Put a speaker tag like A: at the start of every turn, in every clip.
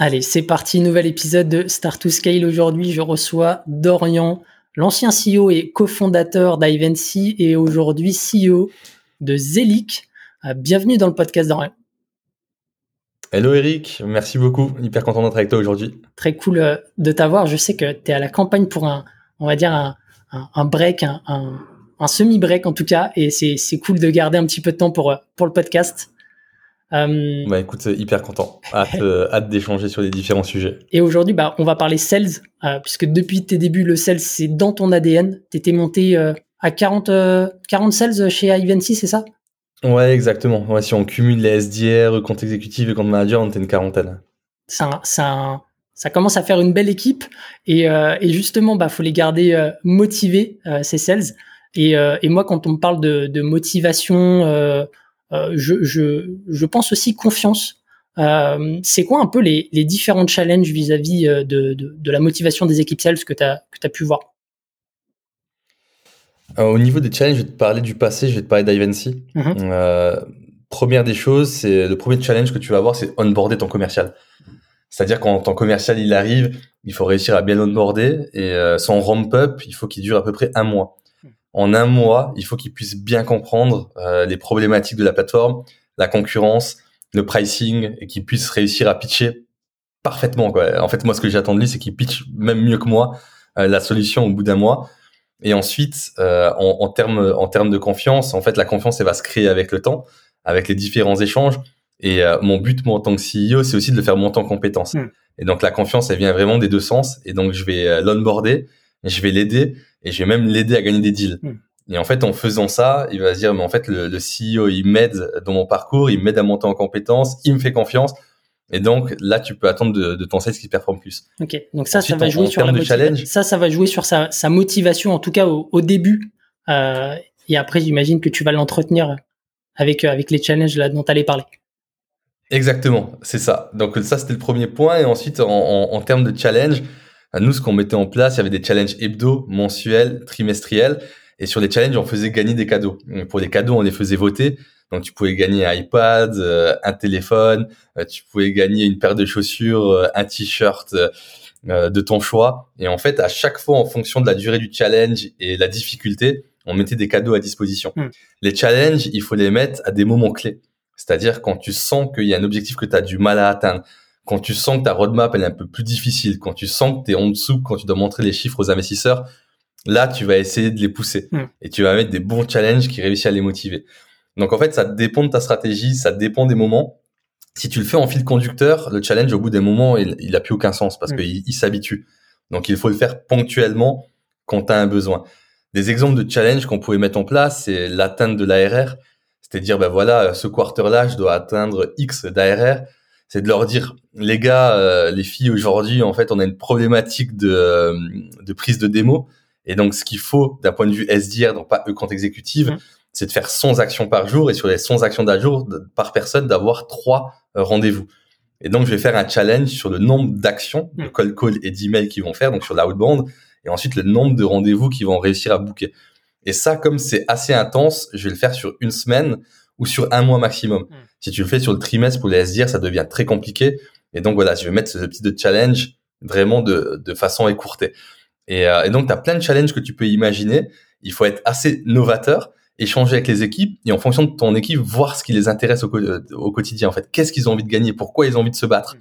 A: Allez, c'est parti, nouvel épisode de Start to Scale. Aujourd'hui, je reçois Dorian, l'ancien CEO et cofondateur d'Ivancy et aujourd'hui CEO de Zelic. Euh, bienvenue dans le podcast Dorian.
B: Hello Eric, merci beaucoup. Hyper content d'être avec toi aujourd'hui.
A: Très cool euh, de t'avoir. Je sais que tu es à la campagne pour un, on va dire, un, break, un, un semi-break en tout cas. Et c'est cool de garder un petit peu de temps pour, euh, pour le podcast.
B: Euh, bah écoute, hyper content. Hâte, euh, hâte d'échanger sur les différents sujets.
A: Et aujourd'hui, bah, on va parler sales, euh, puisque depuis tes débuts, le sales, c'est dans ton ADN. Tu étais monté à 40, 40 sales chez Ivancy, c'est ça?
B: Ouais, exactement. Ouais, si on cumule les SDR, compte exécutif et compte manager, on était une quarantaine.
A: Ça, ça, ça commence à faire une belle équipe. Et, et justement, bah, faut les garder motivés, ces sales. Et, et moi, quand on me parle de, de motivation euh, je, je, je, pense aussi confiance. Euh, c'est quoi un peu les, les différents challenges vis-à-vis euh, de, de, de, la motivation des équipes sales que tu as, pu voir?
B: Au niveau des challenges, je vais te parler du passé, je vais te parler d'Ivancy. Mhm. euh, première des choses, c'est le premier challenge que tu vas avoir, c'est onboarder ton commercial. C'est-à-dire quand ton commercial il arrive, il faut réussir à bien onboarder et son ramp up, il faut qu'il dure à peu près un mois en un mois, il faut qu'ils puissent bien comprendre euh, les problématiques de la plateforme, la concurrence, le pricing, et qu'ils puissent réussir à pitcher parfaitement. Quoi. En fait, moi, ce que j'attends de lui, c'est qu'il pitch même mieux que moi euh, la solution au bout d'un mois. Et ensuite, euh, en, en termes en de confiance, en fait, la confiance, elle va se créer avec le temps, avec les différents échanges. Et mon but, moi, en tant que CEO, c'est aussi de le faire monter en compétences. Hmm. Et donc, la confiance, elle vient vraiment des deux sens. Et donc, je vais l'onboarder, je vais l'aider et je vais même l'aider à gagner des deals. Hmm. Et en fait, en faisant ça, il va se dire, mais en fait, le, le CEO, il m'aide dans mon parcours, il m'aide à monter en compétences, il me fait confiance. Et donc là, tu peux attendre de, de ton sales qui performe plus.
A: Ok, donc ça, ça va jouer sur la challenge. Ça, ça va jouer sur sa, sa motivation, en tout cas au, au début. Euh, et après, j'imagine que tu vas l'entretenir avec avec les challenges là dont tu allais parler.
B: Exactement, c'est ça. Donc ça, c'était le premier point. Et ensuite, en, en, en termes de challenge, nous, ce qu'on mettait en place, il y avait des challenges hebdo, mensuels, trimestriels. Et sur les challenges, on faisait gagner des cadeaux. pour les cadeaux, on les faisait voter. Donc, tu pouvais gagner un iPad, euh, un téléphone, euh, tu pouvais gagner une paire de chaussures, euh, un t-shirt de ton choix. Et en fait, à chaque fois, en fonction de la durée du challenge et la difficulté, on mettait des cadeaux à disposition. Hmm. Les challenges, il faut les mettre à des moments clés. C'est-à-dire quand tu sens qu'il y a un objectif que tu as du mal à atteindre, quand tu sens que ta roadmap elle est un peu plus difficile, quand tu sens que tu es en dessous, quand tu dois montrer les chiffres aux investisseurs, là tu vas essayer de les pousser hmm. et tu vas mettre des bons challenges qui réussissent à les motiver. Donc en fait, ça dépend de ta stratégie, ça dépend des moments. Si tu le fais en fil conducteur, le challenge au bout des moments, il, il a plus aucun sens parce hmm. qu'il il, s'habitue. Donc il faut le faire ponctuellement quand tu as un besoin. Des exemples de challenges qu'on pouvait mettre en place, c'est l'atteinte de l'ARR. C'est-à-dire, ben voilà, ce quarter-là, je dois atteindre X d'ARR c'est de leur dire les gars, euh, les filles aujourd'hui en fait on a une problématique de, euh, de prise de démo et donc ce qu'il faut d'un point de vue SDR donc pas e compte exécutive mmh. c'est de faire 100 actions par jour et sur les 100 actions d'un jour par personne d'avoir trois euh, rendez-vous. Et donc je vais faire un challenge sur le nombre d'actions, de mmh. call call et d'emails qu'ils vont faire donc sur l'outbound et ensuite le nombre de rendez-vous qu'ils vont réussir à booker. Et ça comme c'est assez intense, je vais le faire sur une semaine ou sur un mois maximum. Hmm. Si tu le fais sur le trimestre pour les SDR, ça devient très compliqué. Et donc voilà, je vais mettre ce petit de challenge vraiment de, de façon écourtée. Et, euh, et donc, tu as plein de challenges que tu peux imaginer. Il faut être assez novateur, échanger avec les équipes et en fonction de ton équipe, voir ce qui les intéresse au, euh, au quotidien. En fait, qu'est-ce qu'ils ont envie de gagner, pourquoi ils ont envie de se battre? Hmm.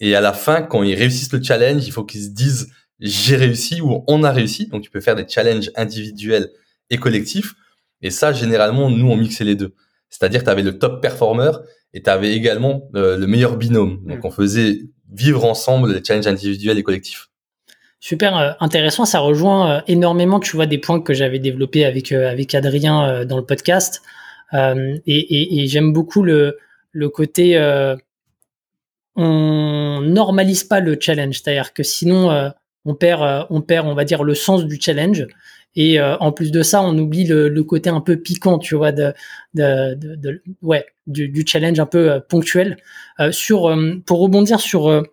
B: Et à la fin, quand ils réussissent le challenge, il faut qu'ils se disent j'ai réussi ou on a réussi. Donc, tu peux faire des challenges individuels et collectifs. Et ça, généralement, nous, on mixait les deux. C'est-à-dire, tu avais le top performer et tu avais également euh, le meilleur binôme. Donc, mm. on faisait vivre ensemble les challenges individuels et collectifs.
A: Super euh, intéressant, ça rejoint euh, énormément, tu vois, des points que j'avais développés avec avec Adrien dans le podcast. Et, et, et j'aime beaucoup le le côté on normalise pas le challenge, c'est-à-dire que sinon on perd, on perd, on va dire le sens du challenge. Et en plus de ça, on oublie le, côté un peu piquant, tu vois, de, du, challenge un peu ponctuel. sur, pour rebondir sur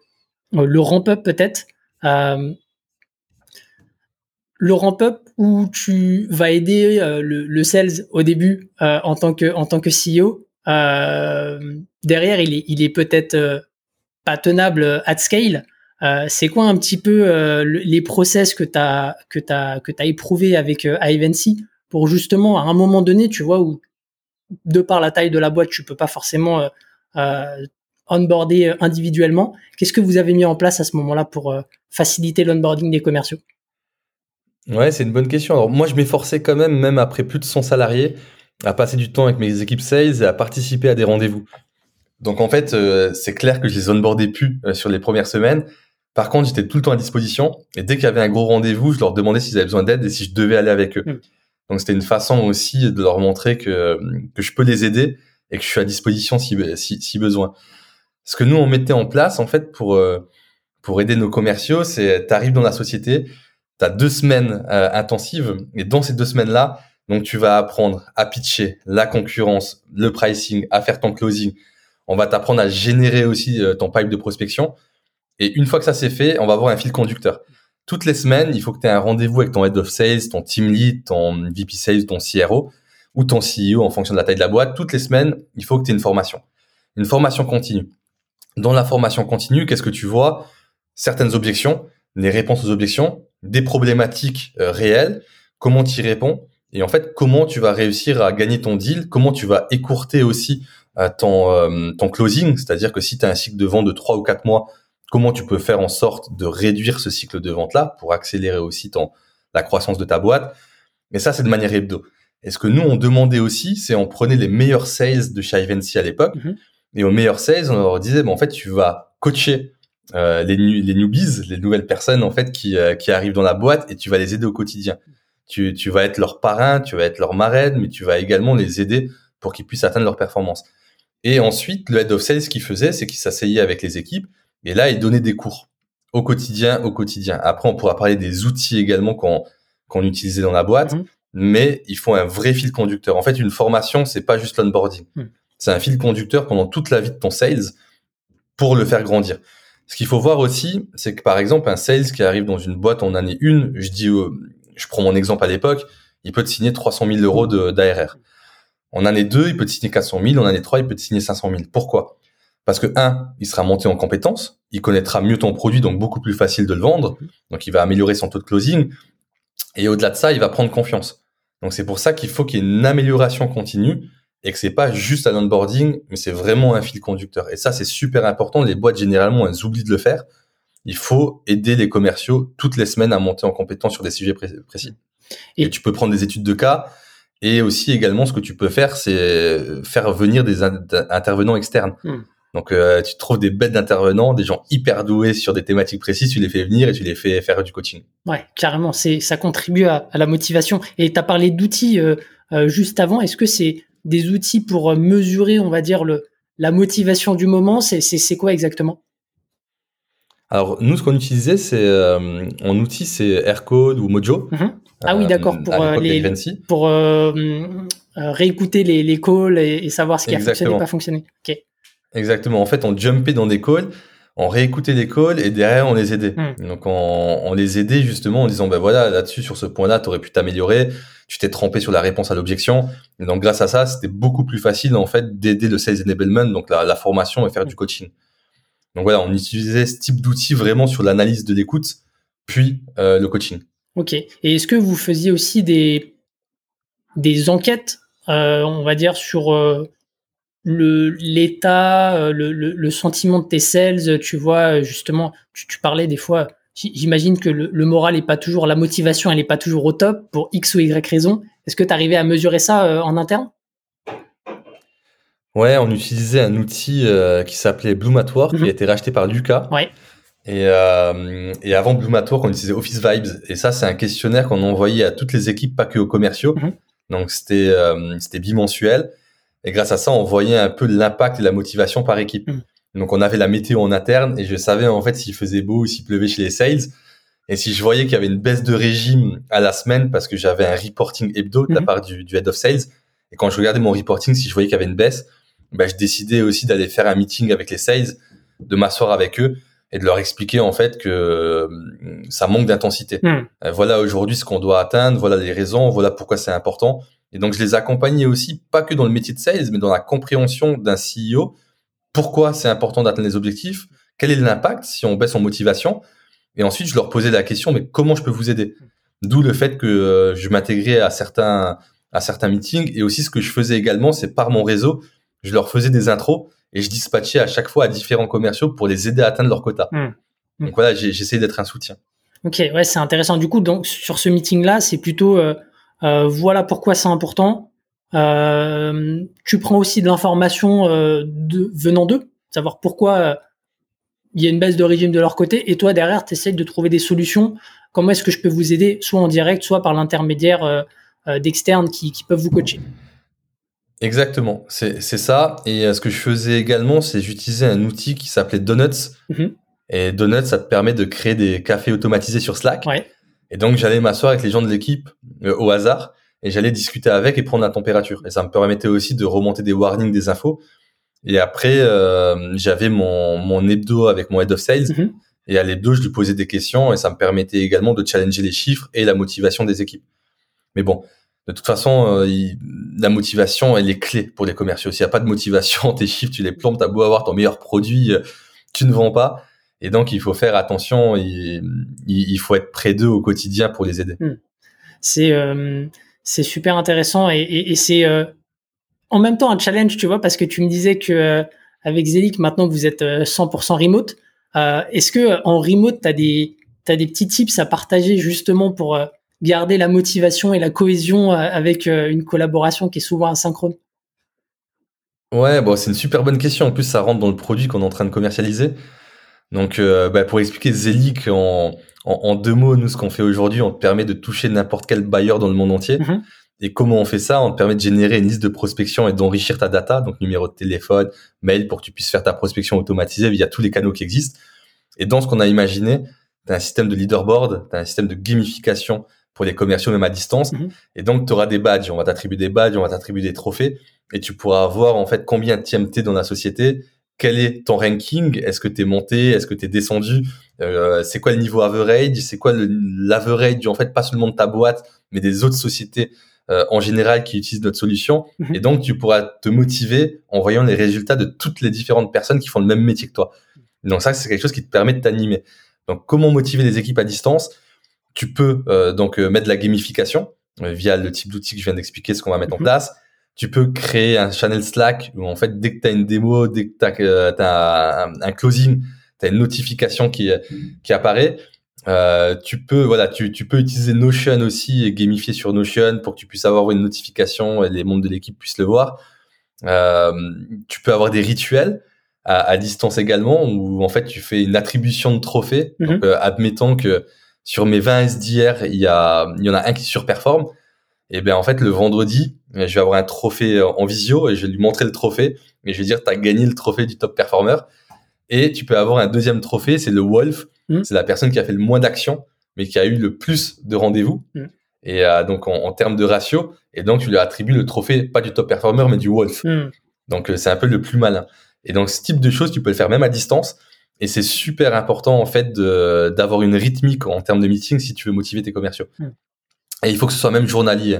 A: le ramp-up peut-être, le ramp-up où tu vas aider euh, le, sales au début euh, en tant que en CEO. Euh, derrière, il est il est peut-être pas tenable at scale. C'est quoi un petit peu les process que tu as que tu que tu éprouvé avec Ivancy pour justement à un moment donné, tu vois où de par la taille de la boîte, tu peux pas forcément onboarder individuellement. Qu'est-ce que vous avez mis en place à ce moment-là pour faciliter l'onboarding des commerciaux?
B: Ouais, c'est une bonne question. Alors moi, je m'efforçais quand même, même après plus de 100 salariés, à passer du temps avec mes équipes sales et à participer à des rendez-vous. Donc en fait, euh, c'est clair que je les onboardais plus euh, sur les premières semaines. Par contre, j'étais tout le temps à disposition et dès qu'il y avait un gros rendez-vous, je leur demandais s'ils avaient besoin d'aide et si je devais aller avec eux. Hmm. Donc c'était une façon aussi de leur montrer que, que je peux les aider et que je suis à disposition si, si, si besoin. Ce que nous, on mettait en place, en fait, pour, euh, pour aider nos commerciaux, c'est tu arrives dans la société, tu as deux semaines euh, intensives et dans ces deux semaines-là, donc tu vas apprendre à pitcher la concurrence, le pricing, à faire ton closing. On va t'apprendre à générer aussi euh, ton pipe de prospection. Et une fois que ça c'est fait, on va avoir un fil conducteur. Toutes les semaines, il faut que tu aies un rendez-vous avec ton head of sales, ton team lead, ton VP sales, ton CRO ou ton CEO en fonction de la taille de la boîte. Toutes les semaines, il faut que tu aies une formation. Une formation continue. Dans la formation continue, qu'est-ce que tu vois? Certaines objections, les réponses aux objections, des problématiques euh, réelles, comment tu y réponds? Et en fait comment tu vas réussir à gagner ton deal, comment tu vas écourter aussi euh, ton, euh, ton closing, c'est-à-dire que si tu as un cycle de vente de 3 ou 4 mois, comment tu peux faire en sorte de réduire ce cycle de vente-là pour accélérer aussi ton, la croissance de ta boîte? Mais ça, c'est de manière hebdo. Et ce que nous, on demandait aussi, c'est on prenait les meilleurs sales de chez Ivancy à l'époque, mm-hmm. et aux meilleurs sales, on leur disait, bon, en fait, tu vas coacher euh, les, les newbies, les nouvelles personnes en fait qui, euh, qui arrivent dans la boîte et tu vas les aider au quotidien. Tu, tu vas être leur parrain, tu vas être leur marraine, mais tu vas également les aider pour qu'ils puissent atteindre leur performance. Et ensuite, le head of sales, ce qu'il faisait, c'est qu'il s'asseyait avec les équipes et là, il donnait des cours au quotidien, au quotidien. Après, on pourra parler des outils également qu'on qu'on utilisait dans la boîte, mhm. mais il faut un vrai fil conducteur. En fait, une formation, c'est pas juste l'onboarding. Mhm. C'est un fil conducteur pendant toute la vie de ton sales pour le faire grandir. Ce qu'il faut voir aussi, c'est que par exemple, un sales qui arrive dans une boîte en année 1, je dis, euh, je prends mon exemple à l'époque, il peut te signer 300 000 euros d'ARR. En année 2, il peut te signer 400 000. En année 3, il peut te signer 500 000. Pourquoi? Parce que un, il sera monté en compétences, il connaîtra mieux ton produit, donc beaucoup plus facile de le vendre. Donc, il va améliorer son taux de closing. Et au-delà de ça, il va prendre confiance. Donc, c'est pour ça qu'il faut qu'il y ait une amélioration continue et que c'est pas juste un onboarding, mais c'est vraiment un fil conducteur. Et ça, c'est super important. Les boîtes, généralement, elles oublient de le faire. Il faut aider les commerciaux toutes les semaines à monter en compétence sur des sujets précis. Et, tu peux prendre des études de cas. Et aussi, également, ce que tu peux faire, c'est faire venir des intervenants externes. Hmm. Donc, euh, tu trouves des bêtes d'intervenants, des gens hyper doués sur des thématiques précises, tu les fais venir et tu les fais faire du coaching.
A: Ouais, carrément, c'est ça contribue à, la motivation. Et tu as parlé d'outils euh, euh, juste avant. Est-ce que c'est des outils pour mesurer, on va dire, le, la motivation du moment? C'est quoi exactement?
B: Alors nous, ce qu'on utilisait, c'est en outil, c'est Aircode ou Mojo.
A: Mhm. Ah oui, d'accord. Pour les, pour réécouter les, les, calls et, savoir ce qui a fonctionné, pas fonctionné. Ok.
B: Exactement. En fait, on jumpait dans des calls, on réécoutait les calls et derrière on les aidait. Hmm. Donc on, on, les aidait justement en disant ben voilà là-dessus sur ce point-là, tu aurais pu t'améliorer tu t'es trompé sur la réponse à l'objection. Et donc, grâce à ça, c'était beaucoup plus facile, en fait, d'aider le sales enablement, donc la, formation et faire du coaching. Donc voilà, on utilisait ce type d'outil vraiment sur l'analyse de l'écoute, puis euh, le coaching.
A: Ok. Et est-ce que vous faisiez aussi des, des enquêtes, euh, on va dire, sur euh, l'état, le, le, sentiment de tes sales Tu vois, justement, tu, tu parlais des fois J'imagine que le, moral est pas toujours, la motivation, elle est pas toujours au top pour X ou Y raison. Est-ce que tu arrivais à mesurer ça euh, en interne?
B: Ouais, on utilisait un outil euh, qui s'appelait Bloom qui mhm. a été racheté par Lucas.
A: Ouais.
B: Et, euh, et avant Bloom on utilisait Office Vibes. Et ça, c'est un questionnaire qu'on envoyait à toutes les équipes, pas que aux commerciaux. Mhm. Donc c'était c'était bimensuel. Et grâce à ça, on voyait un peu l'impact et la motivation par équipe.
A: Mm.
B: Donc, on avait la météo en interne et je savais en fait s'il faisait beau ou s'il pleuvait chez les sales. Et si je voyais qu'il y avait une baisse de régime à la semaine parce que j'avais un reporting hebdo de la
A: Mhm.
B: part du, du head of sales, et quand je regardais mon reporting, si je voyais qu'il y avait une baisse, ben, je décidais aussi d'aller faire un meeting avec les sales, de m'asseoir avec eux et de leur expliquer en fait que euh, ça manque d'intensité.
A: Hmm.
B: Euh, voilà aujourd'hui ce qu'on doit atteindre, voilà les raisons, voilà pourquoi c'est important. Et donc je les accompagnais aussi, pas que dans le métier de sales, mais dans la compréhension d'un CEO. Pourquoi c'est important d'atteindre les objectifs? Quel est l'impact si on baisse en motivation? Et ensuite je leur posais la question, mais comment je peux vous aider? D'où le fait que euh, je m'intégrais à certains à certains meetings et aussi ce que je faisais également, c'est par mon réseau, je leur faisais des intros et je dispatchais à chaque fois à différents commerciaux pour les aider à atteindre leur quota.
A: Hmm.
B: Donc voilà, j'essayais d'être un soutien.
A: Ok, ouais, c'est intéressant. Du coup, donc sur ce meeting-là, c'est plutôt euh, voilà pourquoi c'est important. Euh, tu prends aussi de l'information euh, de, venant d'eux, savoir pourquoi euh, il y a une baisse de régime de leur côté, et toi derrière, tu essaies de trouver des solutions. Comment est-ce que je peux vous aider, soit en direct, soit par l'intermédiaire euh, euh, d'externes qui, qui peuvent vous coacher?
B: Exactement, c'est ça. Et euh, ce que je faisais également, c'est j'utilisais un outil qui s'appelait Donuts.
A: Mhm.
B: Et Donuts, ça te permet de créer des cafés automatisés sur Slack.
A: Ouais.
B: Et donc, j'allais m'asseoir avec les gens de l'équipe euh, au hasard et j'allais discuter avec et prendre la température. Et ça me permettait aussi de remonter des warnings, des infos. Et après, euh, j'avais mon, mon hebdo avec mon head of sales.
A: Mhm.
B: Et à l'hebdo, je lui posais des questions et ça me permettait également de challenger les chiffres et la motivation des équipes. Mais bon, de toute façon, euh, il- la motivation, elle est clé pour les commerciaux. S'il n'y a pas de motivation, tes chiffres, tu les plombes, t'as beau avoir ton meilleur produit, euh, tu ne vends pas. Et donc, il faut faire attention, il, faut être près d'eux au quotidien pour les aider.
A: c'est euh, c'est super intéressant et, et, et c'est euh, en même temps un challenge, tu vois, parce que tu me disais que euh, avec Zelik maintenant vous êtes euh, 100% remote. Euh, Est-ce que en remote t'as des t'as des petits tips à partager justement pour garder la motivation et la cohésion avec une collaboration qui est souvent asynchrone?
B: Ouais, bon, c'est une super bonne question. En plus, ça rentre dans le produit qu'on est en train de commercialiser. Donc, euh, bah, pour expliquer Zelic en, en, en deux mots, nous, ce qu'on fait aujourd'hui, on te permet de toucher n'importe quel bailleur dans le monde entier.
A: Mhm.
B: Et comment on fait ça? On te permet de générer une liste de prospection et d'enrichir ta data, donc numéro de téléphone, mail, pour que tu puisses faire ta prospection automatisée via tous les canaux qui existent. Et dans ce qu'on a imaginé, tu as un système de leaderboard, tu as un système de gamification pour les commerciaux même à distance.
A: Mhm.
B: Et donc, tu auras des badges. On va t'attribuer des badges, on va t'attribuer des trophées. Et tu pourras voir en fait combien tu t'es dans la société, quel est ton ranking, est-ce que tu es monté, est-ce que tu es descendu, euh, c'est quoi le niveau average, c'est quoi le- l'average en fait pas seulement de ta boîte, mais des autres sociétés euh, en général qui utilisent notre solution?
A: Mhm.
B: Et donc, tu pourras te motiver en voyant les résultats de toutes les différentes personnes qui font le même métier que toi. Donc ça, c'est quelque chose qui te permet de t'animer. Donc, comment motiver les équipes à distance? Tu peux euh, donc euh, mettre de la gamification euh, via le type d'outil que je viens d'expliquer, ce qu'on va mettre en
A: Mhm.
B: place. Tu peux créer un channel Slack où en fait, dès que tu as une démo, dès que tu as, un, un closing, tu as une notification qui, qui apparaît. Euh, tu peux voilà, tu, tu peux utiliser Notion aussi et gamifier sur Notion pour que tu puisses avoir une notification et les membres de l'équipe puissent le voir. Euh, tu peux avoir des rituels à, à distance également où en fait tu fais une attribution de trophées. Donc euh, admettons que sur mes 20 S d'hier, il y a il y en a un qui surperforme. Et bien en fait le vendredi, je vais avoir un trophée en visio et je vais lui montrer le trophée et je vais dire tu as gagné le trophée du top performer. Et tu peux avoir un deuxième trophée, c'est le Wolf.
A: Mhm.
B: C'est la personne qui a fait le moins d'actions, mais qui a eu le plus de rendez-vous.
A: Mhm.
B: Et euh, donc en, en termes de ratio, et donc tu lui attribues le trophée, pas du top performer, mais du Wolf.
A: Hmm.
B: Donc euh, c'est un peu le plus malin. Et donc ce type de choses, tu peux le faire même à distance. Et c'est super important en fait d'avoir une rythmique en termes de meeting si tu veux motiver tes commerciaux. Et il faut que ce soit même journalier.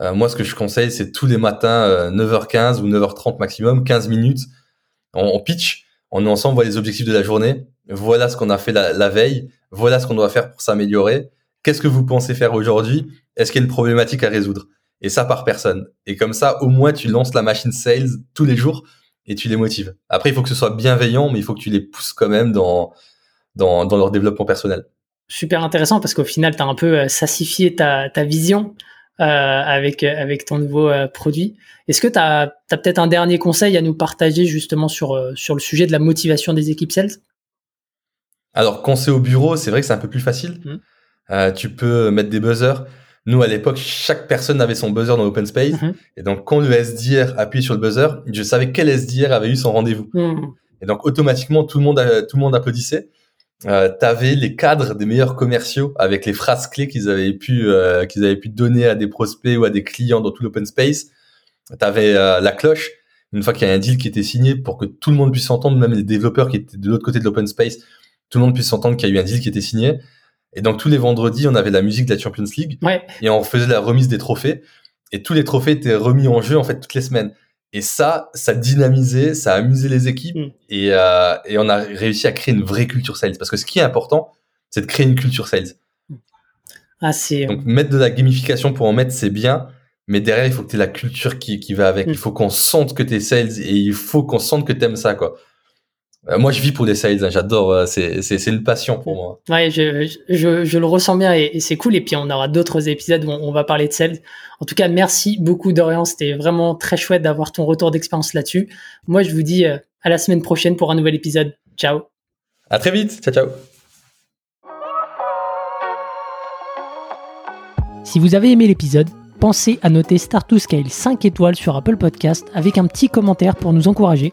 B: Euh, moi, ce que je conseille, c'est tous les matins, euh, 9h15 ou 9h30 maximum, 15 minutes, on, on pitch, on est ensemble, voilà les objectifs de la journée, voilà ce qu'on a fait la, veille, voilà ce qu'on doit faire pour s'améliorer, qu'est-ce que vous pensez faire aujourd'hui, est-ce qu'il y a une problématique à résoudre? Et ça par personne. Et comme ça, au moins, tu lances la machine sales tous les jours et tu les motives. Après, il faut que ce soit bienveillant, mais il faut que tu les pousses quand même dans leur développement personnel.
A: Super intéressant parce qu'au final, tu as un peu euh, sassifié ta, ta vision euh, avec, euh, avec ton nouveau euh, produit. Est-ce que tu as, peut-être un dernier conseil à nous partager justement sur, sur le sujet de la motivation des équipes sales?
B: Alors, quand c'est au bureau, c'est vrai que c'est un peu plus facile. Euh, tu peux mettre des buzzers. Nous, à l'époque, chaque personne avait son buzzer dans l'open space.
A: Mhm.
B: Et donc, quand le SDR appuyait sur le buzzer, je savais quel SDR avait eu son rendez-vous.
A: Mhm.
B: Et donc, automatiquement, tout le monde, tout le monde applaudissait. Euh, T'avais les cadres des meilleurs commerciaux avec les phrases clés qu'ils avaient pu, euh, qu'ils avaient pu donner à des prospects ou à des clients dans tout l'open space. T'avais euh, la cloche. Une fois qu'il y a un deal qui était signé pour que tout le monde puisse s'entendre, même les développeurs qui étaient de l'autre côté de l'open space, tout le monde puisse s'entendre qu'il y a eu un deal qui était signé. Et donc, tous les vendredis, on avait la musique de la Champions League
A: Ouais.
B: et on faisait la remise des trophées. Et tous les trophées étaient remis en jeu, en fait, toutes les semaines. Et ça, ça dynamisait, ça amusait les équipes.
A: Mm.
B: Et, euh, et on a réussi à créer une vraie culture sales. Parce que ce qui est important, c'est de créer une culture sales.
A: Ah, c'est.
B: Donc, mettre de la gamification pour en mettre, c'est bien. Mais derrière, il faut que tu aies la culture qui, qui va avec.
A: Mm.
B: Il faut qu'on sente que tu es sales et il faut qu'on sente que tu aimes ça, quoi. Euh, moi, je vis pour les sales. hein, J'adore. euh, c'est, c'est, c'est une passion pour moi.
A: Ouais, je, je, je le ressens bien et, et c'est cool. Et puis on aura d'autres épisodes où on, on va parler de sales. En tout cas, merci beaucoup Dorian. C'était vraiment très chouette d'avoir ton retour d'expérience là-dessus. Moi, je vous dis euh, à la semaine prochaine pour un nouvel épisode. Ciao.
B: À très vite. Ciao, ciao.
A: Si vous avez aimé l'épisode, pensez à noter Start to Scale 5 étoiles sur Apple Podcast avec un petit commentaire pour nous encourager